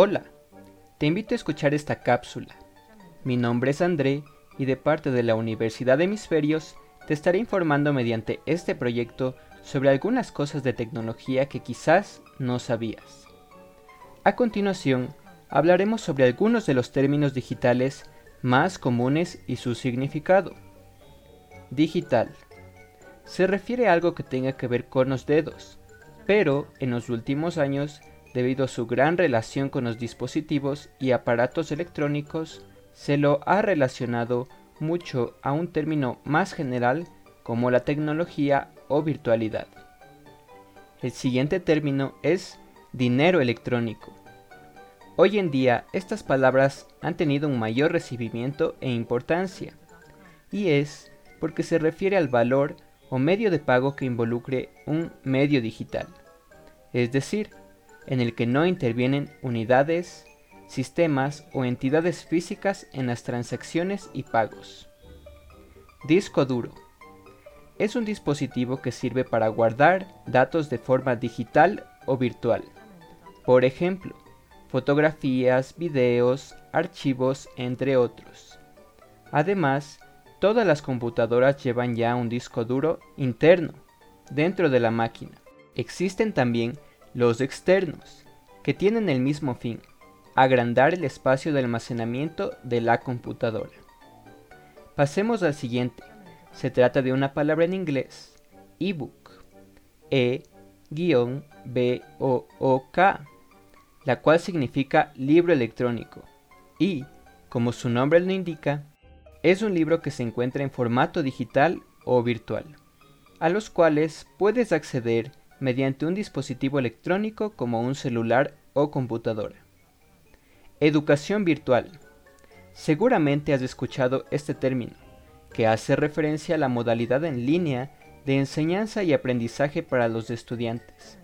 Hola, te invito a escuchar esta cápsula. Mi nombre es André y de parte de la Universidad de Hemisferios te estaré informando mediante este proyecto sobre algunas cosas de tecnología que quizás no sabías. A continuación, hablaremos sobre algunos de los términos digitales más comunes y su significado. Digital. Se refiere a algo que tenga que ver con los dedos, pero en los últimos años, debido a su gran relación con los dispositivos y aparatos electrónicos, se lo ha relacionado mucho a un término más general como la tecnología o virtualidad. El siguiente término es dinero electrónico. Hoy en día estas palabras han tenido un mayor recibimiento e importancia, y es porque se refiere al valor o medio de pago que involucre un medio digital, es decir, en el que no intervienen unidades, sistemas o entidades físicas en las transacciones y pagos. Disco duro. Es un dispositivo que sirve para guardar datos de forma digital o virtual. Por ejemplo, fotografías, videos, archivos, entre otros. Además, todas las computadoras llevan ya un disco duro interno dentro de la máquina. Existen también los externos, que tienen el mismo fin, agrandar el espacio de almacenamiento de la computadora. Pasemos al siguiente. Se trata de una palabra en inglés, ebook, E-B-O-O-K, la cual significa libro electrónico y, como su nombre lo indica, es un libro que se encuentra en formato digital o virtual, a los cuales puedes acceder mediante un dispositivo electrónico como un celular o computadora. Educación virtual. Seguramente has escuchado este término, que hace referencia a la modalidad en línea de enseñanza y aprendizaje para los estudiantes,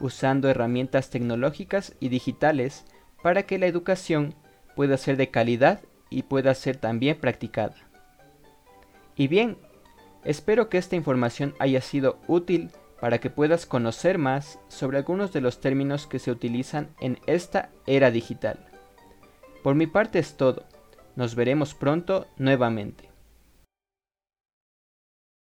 usando herramientas tecnológicas y digitales para que la educación pueda ser de calidad y pueda ser también practicada. Y bien, espero que esta información haya sido útil para que puedas conocer más sobre algunos de los términos que se utilizan en esta era digital. Por mi parte es todo. Nos veremos pronto nuevamente.